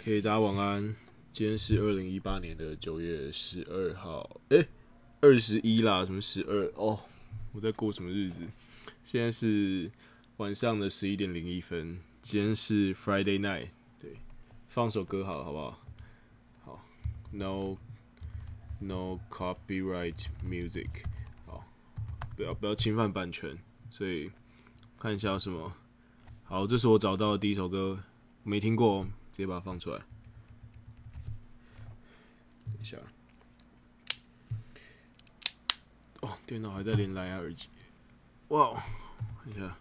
OK，大家晚安。今天是二零一八年的九月十二号，哎，二十一啦，什么十二？哦，我在过什么日子？现在是晚上的十一点零一分。今天是 Friday night，对，放首歌好了，好不好？好，No No copyright music，好，不要不要侵犯版权，所以看一下有什么。好，这是我找到的第一首歌，没听过，直直接把它放出来。等一下，哦，电脑还在连蓝牙耳机，哇，等一下，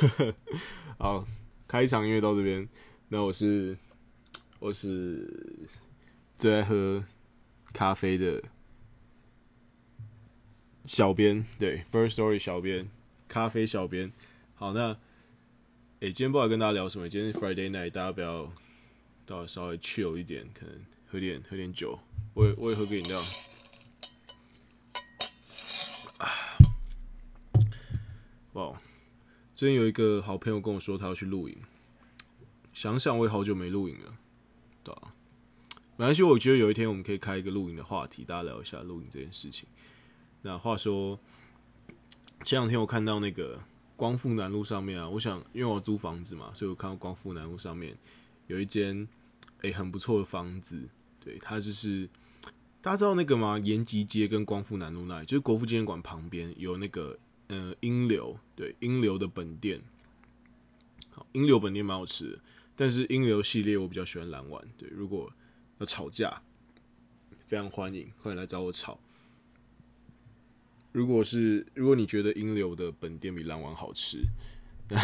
好，好，开场音乐到这边。那我是我是最爱喝咖啡的小编，对，First Story 小编，咖啡小编。好，那哎，今天不知道跟大家聊什么？今天是 Friday night，大家不要到稍微 chill 一点，可能喝点喝点酒，我也我也喝个饮料。哇，最近有一个好朋友跟我说，他要去露营。想想我也好久没录影了，对吧？没关系，我觉得有一天我们可以开一个录影的话题，大家聊一下录影这件事情。那话说，前两天我看到那个光复南路上面啊，我想因为我租房子嘛，所以我看到光复南路上面有一间诶很不错的房子，对，它就是大家知道那个吗？延吉街跟光复南路那里，就是国父纪念馆旁边有那个呃英流，对，英流的本店，好，英流本店蛮好吃的。但是英流系列我比较喜欢蓝丸，对，如果要吵架，非常欢迎，欢迎来找我吵。如果是如果你觉得英流的本店比蓝丸好吃，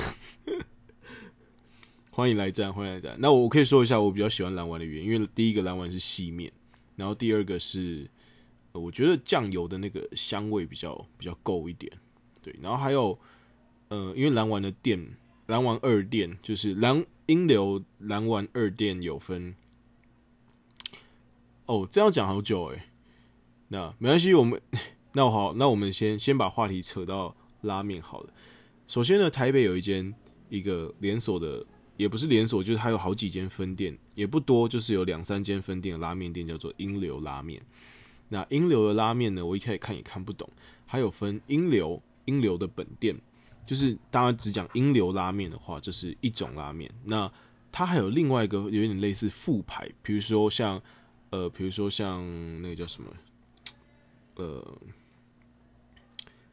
欢迎来战，欢迎来战。那我可以说一下我比较喜欢蓝丸的原因，因为第一个蓝丸是细面，然后第二个是我觉得酱油的那个香味比较比较够一点，对，然后还有呃，因为蓝丸的店。蓝丸二店就是蓝英流蓝丸二店有分哦，这样讲好久诶。那没关系，我们 那好，那我们先先把话题扯到拉面好了。首先呢，台北有一间一个连锁的，也不是连锁，就是它有好几间分店，也不多，就是有两三间分店的拉面店，叫做英流拉面。那英流的拉面呢，我一开始看也看不懂，还有分英流英流的本店。就是大家只讲英流拉面的话，这是一种拉面。那它还有另外一个有点类似副牌，比如说像呃，比如说像那个叫什么呃，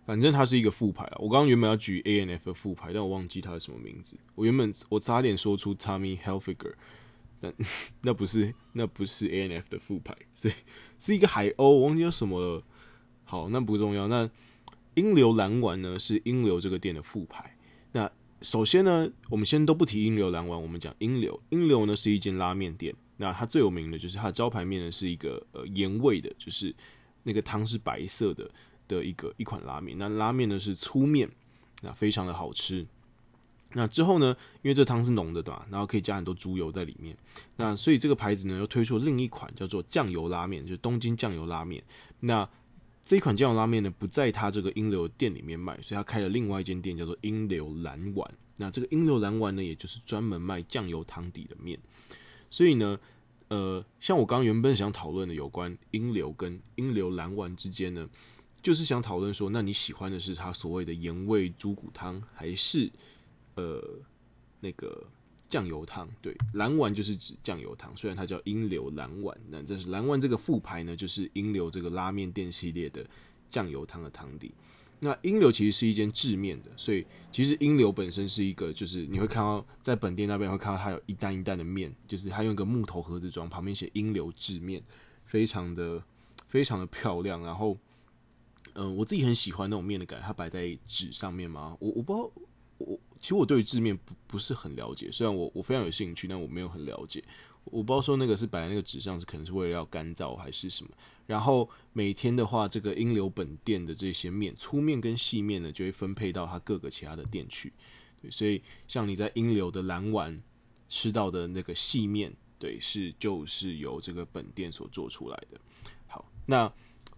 反正它是一个副牌啊。我刚刚原本要举 A N F 的副牌，但我忘记它是什么名字。我原本我差点说出 Tommy Hilfiger，那 那不是那不是 A N F 的副牌，所以 是一个海鸥，我忘记叫什么了。好，那不重要。那英流蓝丸呢是英流这个店的副牌。那首先呢，我们先都不提英流蓝丸，我们讲英流。英流呢是一间拉面店。那它最有名的就是它的招牌面呢是一个呃盐味的，就是那个汤是白色的的一个一款拉面。那拉面呢是粗面，那非常的好吃。那之后呢，因为这汤是浓的对吧？然后可以加很多猪油在里面。那所以这个牌子呢又推出另一款叫做酱油拉面，就是东京酱油拉面。那这一款酱油拉面呢，不在他这个英流店里面卖，所以他开了另外一间店，叫做英流蓝丸。那这个英流蓝丸呢，也就是专门卖酱油汤底的面。所以呢，呃，像我刚原本想讨论的有关英流跟英流蓝丸之间呢，就是想讨论说，那你喜欢的是它所谓的盐味猪骨汤，还是呃那个？酱油汤对蓝丸就是指酱油汤，虽然它叫英流蓝丸，那这是蓝丸这个副牌呢，就是英流这个拉面店系列的酱油汤的汤底。那英流其实是一间制面的，所以其实英流本身是一个，就是你会看到在本店那边会看到它有一担一担的面，就是它用一个木头盒子装，旁边写英流制面，非常的非常的漂亮。然后，嗯，我自己很喜欢那种面的感觉，它摆在纸上面嘛，我我不知道。其实我对于字面不不是很了解，虽然我我非常有兴趣，但我没有很了解。我不知道说那个是摆在那个纸上是可能是为了要干燥还是什么。然后每天的话，这个英流本店的这些面粗面跟细面呢，就会分配到它各个其他的店去。对所以像你在英流的蓝丸吃到的那个细面，对，是就是由这个本店所做出来的。好，那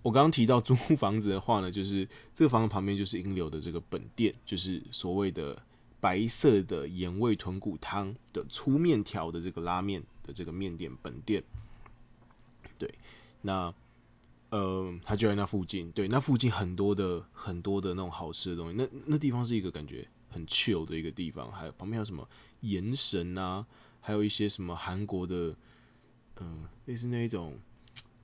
我刚刚提到 租房子的话呢，就是这个房子旁边就是英流的这个本店，就是所谓的白色的盐味豚骨汤的粗面条的这个拉面的这个面店本店。对，那。呃，他就在那附近，对，那附近很多的很多的那种好吃的东西，那那地方是一个感觉很 chill 的一个地方，还有旁边有什么盐神啊，还有一些什么韩国的，嗯，类似那一种，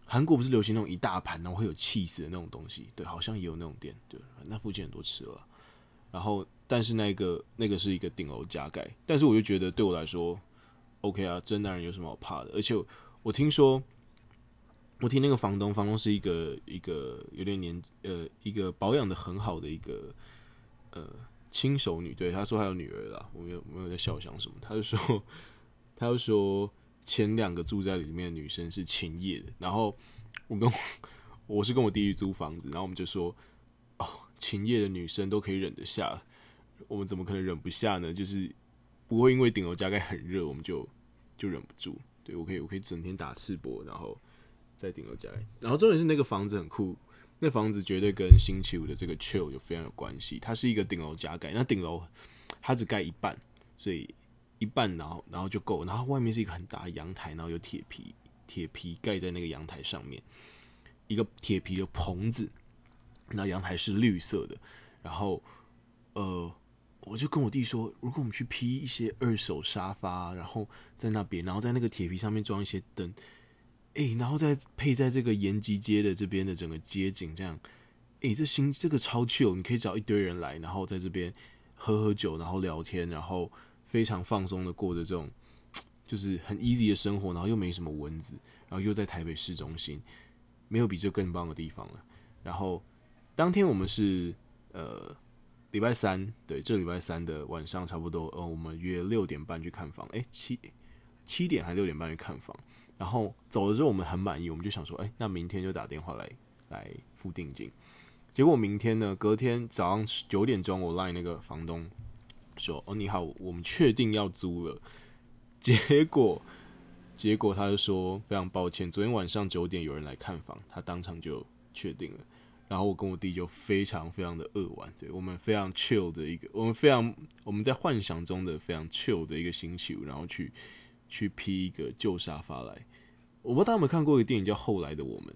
韩国不是流行那种一大盘然后会有气死的那种东西，对，好像也有那种店，对，那附近很多吃了，然后但是那个那个是一个顶楼加盖，但是我就觉得对我来说，OK 啊，真男人有什么好怕的？而且我听说。我听那个房东，房东是一个一个有点年呃一个保养的很好的一个呃亲手女，对他说还有女儿啦，我没有没有在笑想什么，他就说 他就说前两个住在里面的女生是秦叶的，然后我跟我是跟我弟弟租房子，然后我们就说哦秦叶的女生都可以忍得下，我们怎么可能忍不下呢？就是不会因为顶楼加盖很热，我们就就忍不住，对我可以我可以整天打赤膊，然后。在顶楼加盖然后重点是那个房子很酷，那房子绝对跟星期五的这个 chill 有非常有关系。它是一个顶楼加盖，那顶楼它只盖一半，所以一半然后然后就够。然后外面是一个很大的阳台，然后有铁皮铁皮盖在那个阳台上面，一个铁皮的棚子。那阳台是绿色的，然后呃，我就跟我弟说，如果我们去批一些二手沙发，然后在那边，然后在那个铁皮上面装一些灯。哎，然后再配在这个延吉街的这边的整个街景，这样，哎，这新这个超 chill，你可以找一堆人来，然后在这边喝喝酒，然后聊天，然后非常放松的过着这种就是很 easy 的生活，然后又没什么蚊子，然后又在台北市中心，没有比这更棒的地方了。然后当天我们是呃礼拜三，对，这礼拜三的晚上差不多，呃，我们约六点半去看房，哎，七七点还六点半去看房。然后走的时候我们很满意，我们就想说，哎，那明天就打电话来来付定金。结果明天呢，隔天早上九点钟，我赖那个房东说，哦，你好，我们确定要租了。结果结果他就说，非常抱歉，昨天晚上九点有人来看房，他当场就确定了。然后我跟我弟就非常非常的扼腕，对我们非常 chill 的一个，我们非常我们在幻想中的非常 chill 的一个星期五，然后去去批一个旧沙发来。我不知道大家有没有看过一个电影叫《后来的我们》，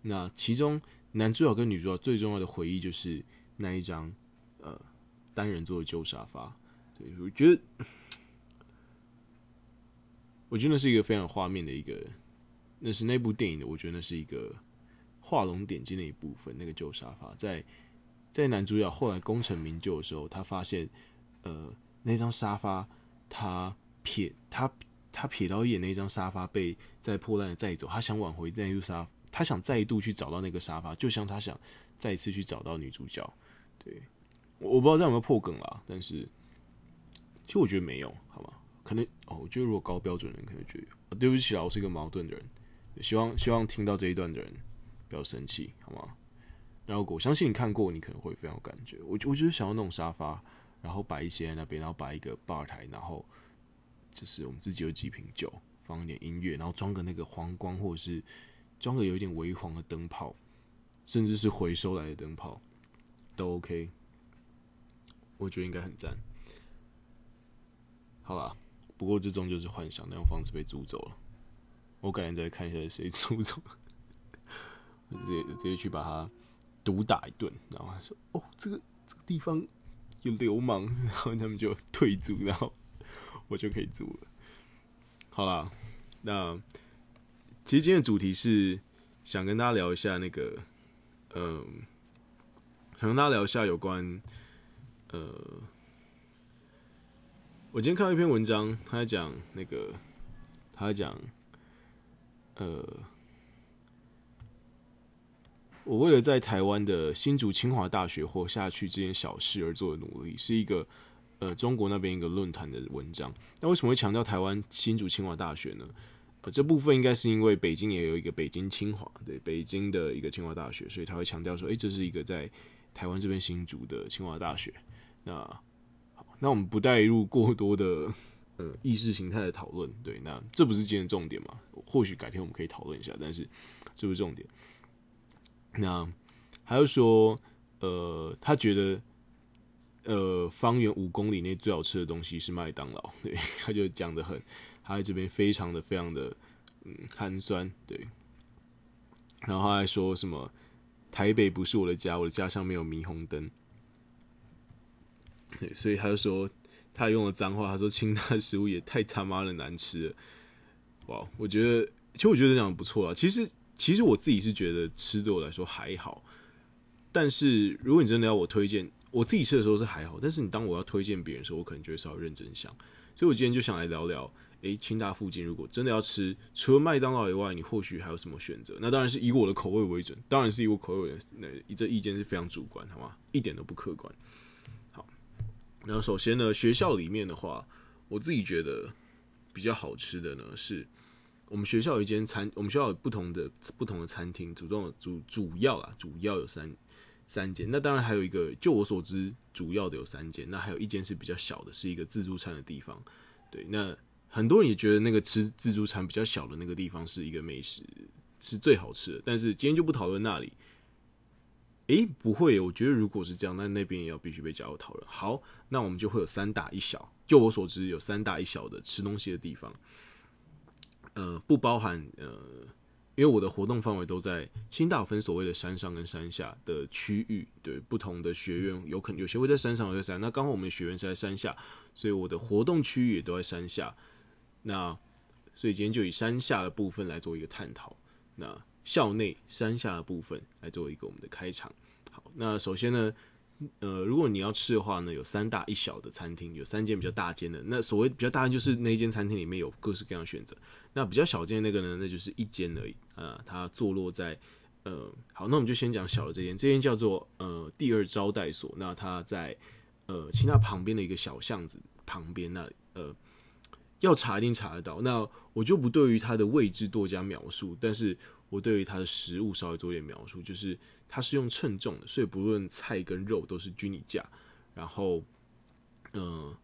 那其中男主角跟女主角最重要的回忆就是那一张呃单人座的旧沙发。对，我觉得，我觉得那是一个非常画面的一个，那是那部电影的，我觉得那是一个画龙点睛的一部分。那个旧沙发，在在男主角后来功成名就的时候，他发现呃那张沙发他撇他。他瞥到一眼那张沙发被在破烂的带走，他想挽回那张沙，他想再度去找到那个沙发，就像他想再一次去找到女主角。对，我我不知道这样有没有破梗啦，但是其实我觉得没有，好吗？可能哦，我觉得如果高标准的人可能觉得，对不起啊，我是一个矛盾的人，希望希望听到这一段的人不要生气，好吗？然后我相信你看过，你可能会非常有感觉。我我就是想要那种沙发，然后摆一些在那边，然后摆一个吧台，然后。就是我们自己有几瓶酒，放一点音乐，然后装个那个黄光，或者是装个有一点微黄的灯泡，甚至是回收来的灯泡，都 OK。我觉得应该很赞。好吧，不过这终究是幻想，那种房子被租走了。我改天再看一下谁租走了，直接直接去把他毒打一顿，然后他说：“哦，这个这个地方有流氓。”然后他们就退租，然后。我就可以租了。好啦，那其实今天的主题是想跟大家聊一下那个，嗯，想跟大家聊一下有关，呃，我今天看到一篇文章，他在讲那个，他在讲，呃，我为了在台湾的新竹清华大学活下去这件小事而做的努力，是一个。呃，中国那边一个论坛的文章，那为什么会强调台湾新竹清华大学呢？呃，这部分应该是因为北京也有一个北京清华，对，北京的一个清华大学，所以他会强调说，诶，这是一个在台湾这边新竹的清华大学。那好，那我们不带入过多的呃意识形态的讨论，对，那这不是今天重点嘛？或许改天我们可以讨论一下，但是这不是重点。那还有说，呃，他觉得，呃，方圆五公里内最好吃的东西是麦当劳，对，他就讲的很，他在这边非常的非常的嗯寒酸，对。然后他还说什么，台北不是我的家，我的家乡没有霓虹灯。对，所以他就说，他用了脏话，他说清大的食物也太他妈的难吃了。哇，我觉得，其实我觉得讲的不错啊。其实，其实我自己是觉得吃对我来说还好。但是，如果你真的要我推荐，我自己吃的时候是还好。但是，你当我要推荐别人的时候，我可能就会稍微认真想。所以我今天就想来聊聊，诶，清大附近如果真的要吃，除了麦当劳以外，你或许还有什么选择？那当然是以我的口味为准，当然是以我口味为那这意见是非常主观，好吗？一点都不客观。好然后首先呢，学校里面的话，我自己觉得比较好吃的呢，是我们学校有一间餐，我们学校有不同的不同的餐厅，主重主主要啊，主要有三三间。那当然还有一个，就我所知，主要的有三间。那还有一间是比较小的，是一个自助餐的地方。对，那很多人也觉得那个吃自助餐比较小的那个地方是一个美食，是最好吃的。但是今天就不讨论那里。诶，不会，我觉得如果是这样，那那边也要必须被加入讨论。好，那我们就会有三大一小。就我所知，有三大一小的吃东西的地方，呃，不包含呃，因为我的活动范围都在清大分所谓的山上跟山下的区域，对不同的学院，有可能有些会在山上，有在山。那刚好我们学院是在山下，所以我的活动区域也都在山下。那所以今天就以山下的部分来做一个探讨。那校内山下的部分来做一个我们的开场。好，那首先呢，呃，如果你要吃的话呢，有三大一小的餐厅，有三间比较大间的。那所谓比较大间，就是那间餐厅里面有各式各样的选择。那比较小间那个呢，那就是一间而已。呃，它坐落在呃，好，那我们就先讲小的这间，这间叫做呃第二招待所。那它在呃其他旁边的一个小巷子旁边那，呃，要查一定查得到。那我就不对于它的位置多加描述，但是。我对于它的食物稍微做一点描述，就是它是用称重的，所以不论菜跟肉都是均一价。然后，嗯，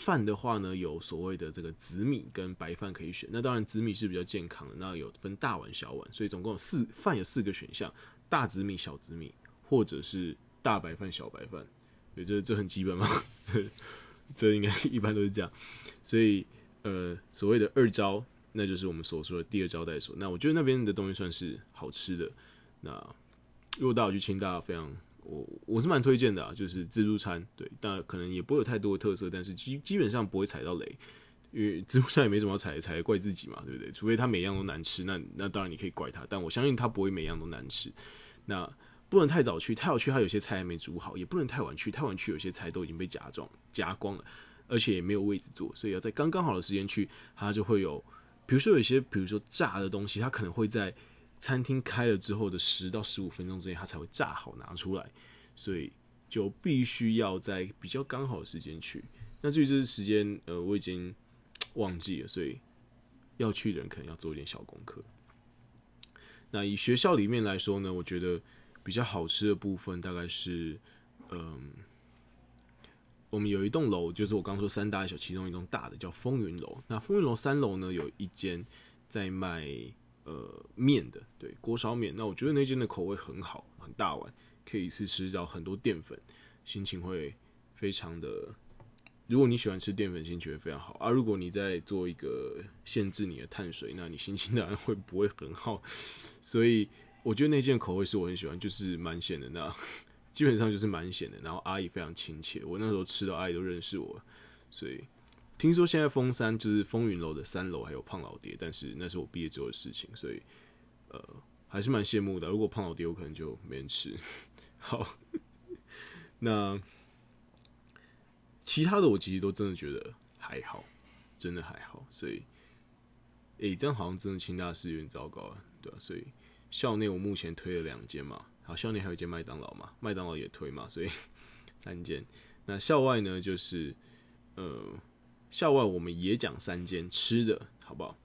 饭的话呢，有所谓的这个紫米跟白饭可以选。那当然紫米是比较健康的，那有分大碗小碗，所以总共有四饭有四个选项：大紫米、小紫米，或者是大白饭、小白饭。对，这这很基本嘛，这应该一般都是这样。所以，呃，所谓的二招。那就是我们所说的第二招待所。那我觉得那边的东西算是好吃的。那如果大家去清大，非常我我是蛮推荐的啊，就是自助餐。对，但可能也不会有太多的特色，但是基基本上不会踩到雷，因为自助餐也没什么踩踩，怪自己嘛，对不对？除非他每样都难吃，那那当然你可以怪他，但我相信他不会每样都难吃。那不能太早去，太早去他有些菜还没煮好，也不能太晚去，太晚去有些菜都已经被夹装夹光了，而且也没有位置坐，所以要在刚刚好的时间去，它就会有。比如说有一些，比如说炸的东西，它可能会在餐厅开了之后的十到十五分钟之内，它才会炸好拿出来，所以就必须要在比较刚好的时间去。那至于这个时间，呃，我已经忘记了，所以要去的人可能要做一点小功课。那以学校里面来说呢，我觉得比较好吃的部分大概是，嗯。我们有一栋楼，就是我刚说三大小其中一栋大的叫风云楼。那风云楼三楼呢，有一间在卖呃面的，对锅烧面。那我觉得那间的口味很好，很大碗，可以一次吃到很多淀粉，心情会非常的。如果你喜欢吃淀粉，心情会非常好。而如果你在做一个限制你的碳水，那你心情当然会不会很好。所以我觉得那件口味是我很喜欢，就是蛮咸的那。基本上就是蛮咸的，然后阿姨非常亲切，我那时候吃到阿姨都认识我，所以听说现在风山就是风云楼的三楼还有胖老爹，但是那是我毕业之后的事情，所以呃还是蛮羡慕的。如果胖老爹，我可能就没人吃。好，那其他的我其实都真的觉得还好，真的还好，所以诶，这样好像真的清大是有点糟糕啊，对吧？所以校内我目前推了两间嘛。好，校内还有一间麦当劳嘛，麦当劳也推嘛，所以 三间。那校外呢，就是呃，校外我们也讲三间吃的，好不好？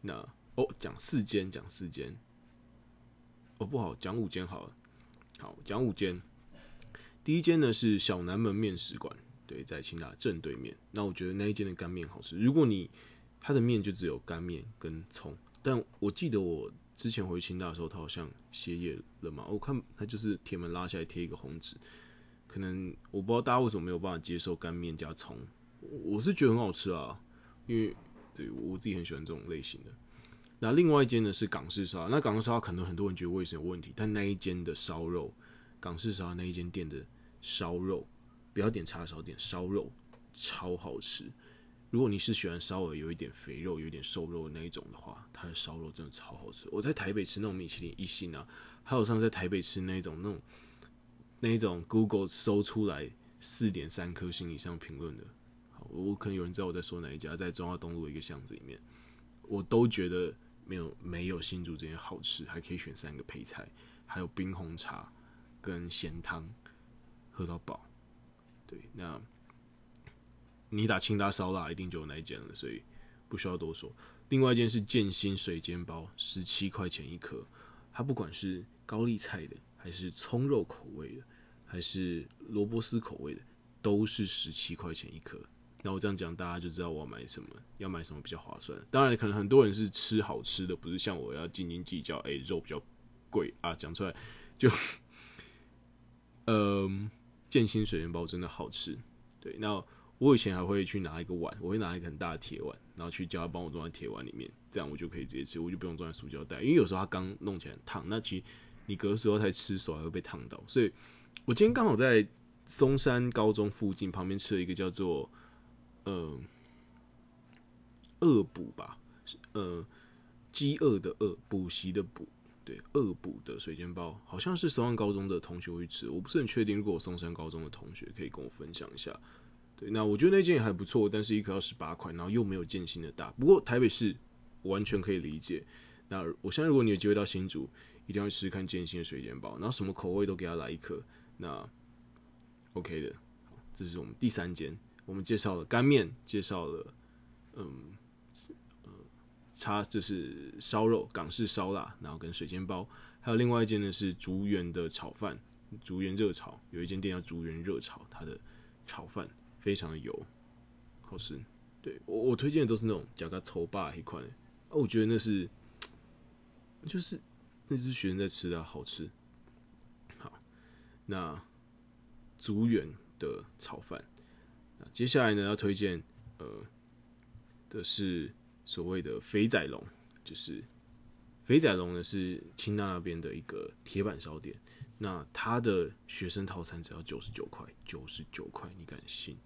那哦，讲四间，讲四间。哦，不好，讲五间好了。好，讲五间。第一间呢是小南门面食馆，对，在清大正对面。那我觉得那一间的干面好吃。如果你它的面就只有干面跟葱，但我记得我之前回清大的时候，它好像歇业了嘛。我看它就是铁门拉下来贴一个红纸，可能我不知道大家为什么没有办法接受干面加葱。我是觉得很好吃啊，因为对我自己很喜欢这种类型的。那另外一间呢是港式烧，那港式烧可能很多人觉得卫生有问题，但那一间的烧肉，港式烧那一间店的烧肉，不要点叉烧，点烧肉，超好吃。如果你是喜欢稍微有一点肥肉、有一点瘦肉的那一种的话，它的烧肉真的超好吃。我在台北吃那种米其林一星啊，还有上次在台北吃那一种那种那一种 Google 搜出来四点三颗星以上评论的，我可能有人知道我在说哪一家，在中华东路一个巷子里面，我都觉得没有没有新竹这边好吃，还可以选三个配菜，还有冰红茶跟咸汤，喝到饱。对，那。你打清大烧腊一定就有那一间了，所以不需要多说。另外一件是建新水煎包，十七块钱一颗。它不管是高丽菜的，还是葱肉口味的，还是萝卜丝口味的，都是十七块钱一颗。那我这样讲，大家就知道我要买什么，要买什么比较划算。当然，可能很多人是吃好吃的，不是像我要斤斤计较。哎，肉比较贵啊，讲出来就，嗯，建新水煎包真的好吃。对，那。我以前还会去拿一个碗，我会拿一个很大的铁碗，然后去叫他帮我装在铁碗里面，这样我就可以直接吃，我就不用装在塑胶袋。因为有时候它刚弄起来很烫，那其实你隔塑料袋吃手还会被烫到。所以我今天刚好在松山高中附近旁边吃了一个叫做呃恶补吧，呃饥饿的饿补习的补，对恶补的水煎包，好像是松山高中的同学会吃，我不是很确定。如果松山高中的同学可以跟我分享一下。对，那我觉得那件也还不错，但是一颗要十八块，然后又没有建新的大。不过台北市完全可以理解。那我相信如果你有机会到新竹，一定要试试看建新的水煎包，然后什么口味都给他来一颗。那 OK 的，这是我们第三间，我们介绍了干面，介绍了嗯呃，叉就是烧肉港式烧腊，然后跟水煎包，还有另外一间呢是竹园的炒饭，竹园热炒，有一间店叫竹园热炒，它的炒饭。非常的油，好吃。对我我推荐的都是那种加个稠霸一款，啊，我觉得那是就是那是学生在吃的，好吃。好，那竹园的炒饭，那接下来呢要推荐呃的是所谓的肥仔龙，就是肥仔龙呢是清大那边的一个铁板烧店，那他的学生套餐只要九十九块，九十九块，你敢信？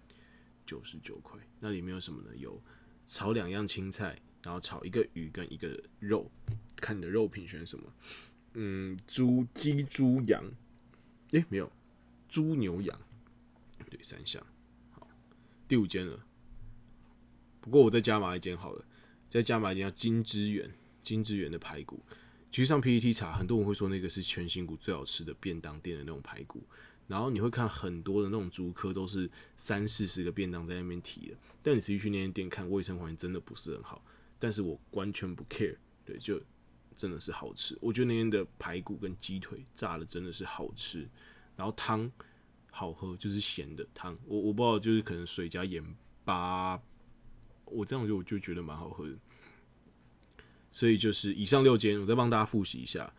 九十九块，那里面有什么呢？有炒两样青菜，然后炒一个鱼跟一个肉，看你的肉品选什么。嗯，猪、鸡、猪、羊，诶，没有，猪、牛、羊，对，三项。第五间了。不过我再加码一间好了，再加码一间叫金之源，金之源的排骨。其实上 PPT 查，很多人会说那个是全新谷最好吃的便当店的那种排骨。然后你会看很多的那种租客都是三四十个便当在那边提的，但你实际去那间店看，卫生环境真的不是很好。但是我完全不 care，对，就真的是好吃。我觉得那边的排骨跟鸡腿炸的真的是好吃，然后汤好喝，就是咸的汤。我我不知道，就是可能水加盐巴，我这样就就觉得蛮好喝的。所以就是以上六间，我再帮大家复习一下。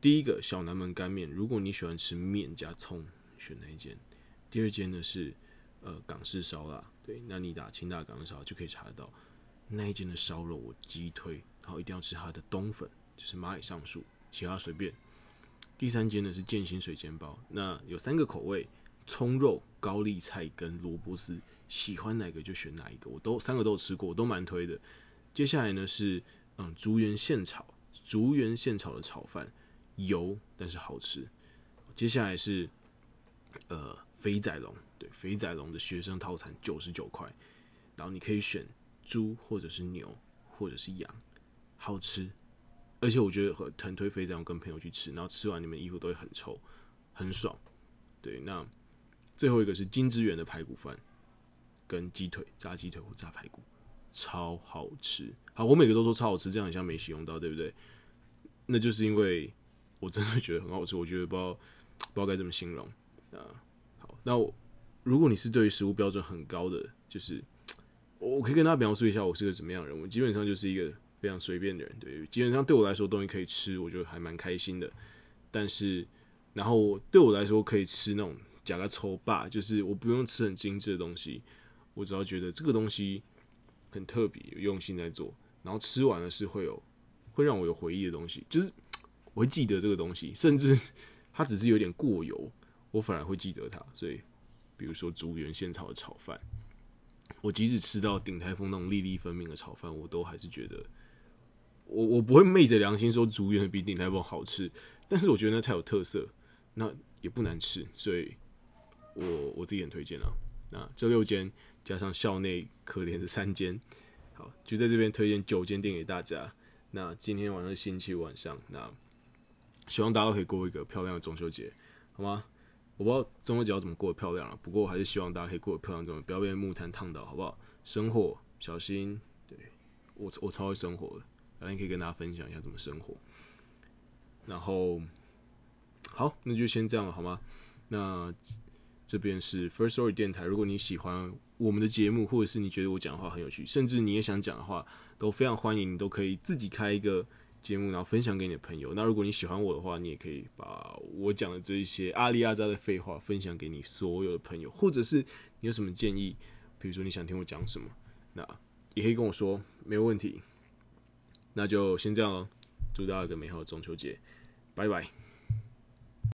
第一个小南门干面，如果你喜欢吃面加葱。选那一间？第二间呢是呃港式烧腊，对，那你打清大港式烧就可以查得到那一间的烧肉，我鸡推，然后一定要吃它的冬粉，就是蚂蚁上树，其他随便。第三间呢是建新水煎包，那有三个口味：葱肉、高丽菜跟萝卜丝，喜欢哪个就选哪一个，我都三个都有吃过，我都蛮推的。接下来呢是嗯竹园现炒，竹园现炒的炒饭，油但是好吃。接下来是。呃，肥仔龙对，肥仔龙的学生套餐九十九块，然后你可以选猪或者是牛或者是羊，好吃，而且我觉得很很推肥仔龙跟朋友去吃，然后吃完你们衣服都会很臭，很爽。对，那最后一个是金之源的排骨饭，跟鸡腿炸鸡腿或炸排骨，超好吃。好，我每个都说超好吃，这样好像没形容到，对不对？那就是因为我真的觉得很好吃，我觉得不知道不知道该怎么形容。啊，好，那我如果你是对于食物标准很高的，就是我可以跟大家描述一下我是个什么样的人。我基本上就是一个非常随便的人，对，基本上对我来说东西可以吃，我觉得还蛮开心的。但是，然后对我来说可以吃那种假个抽霸，就是我不用吃很精致的东西，我只要觉得这个东西很特别，有用心在做，然后吃完了是会有会让我有回忆的东西，就是我会记得这个东西，甚至 它只是有点过油，我反而会记得它。所以，比如说竹园现炒的炒饭，我即使吃到鼎泰丰那种粒粒分明的炒饭，我都还是觉得我我不会昧着良心说竹园比鼎泰丰好吃。但是我觉得那太有特色，那也不难吃，所以我我自己很推荐啊。那这六间加上校内可怜的三间，好，就在这边推荐九间店给大家。那今天晚上星期五晚上，那希望大家都可以过一个漂亮的中秋节，好吗？我不知道中秋节要怎么过得漂亮了，不过我还是希望大家可以过得漂亮，中不要被木炭烫到，好不好？生火小心，对我我超会生活的，反正可以跟大家分享一下怎么生活。然后，好，那就先这样了，好吗？那这边是 First Story 电台。如果你喜欢我们的节目，或者是你觉得我讲的话很有趣，甚至你也想讲的话，都非常欢迎，你都可以自己开一个节目，然后分享给你的朋友。那如果你喜欢我的话，你也可以把我讲的这一些阿里阿扎的废话分享给你所有的朋友，或者是你有什么建议，比如说你想听我讲什么，那也可以跟我说，没有问题。那就先这样了，祝大家一个美好的中秋节。拜拜。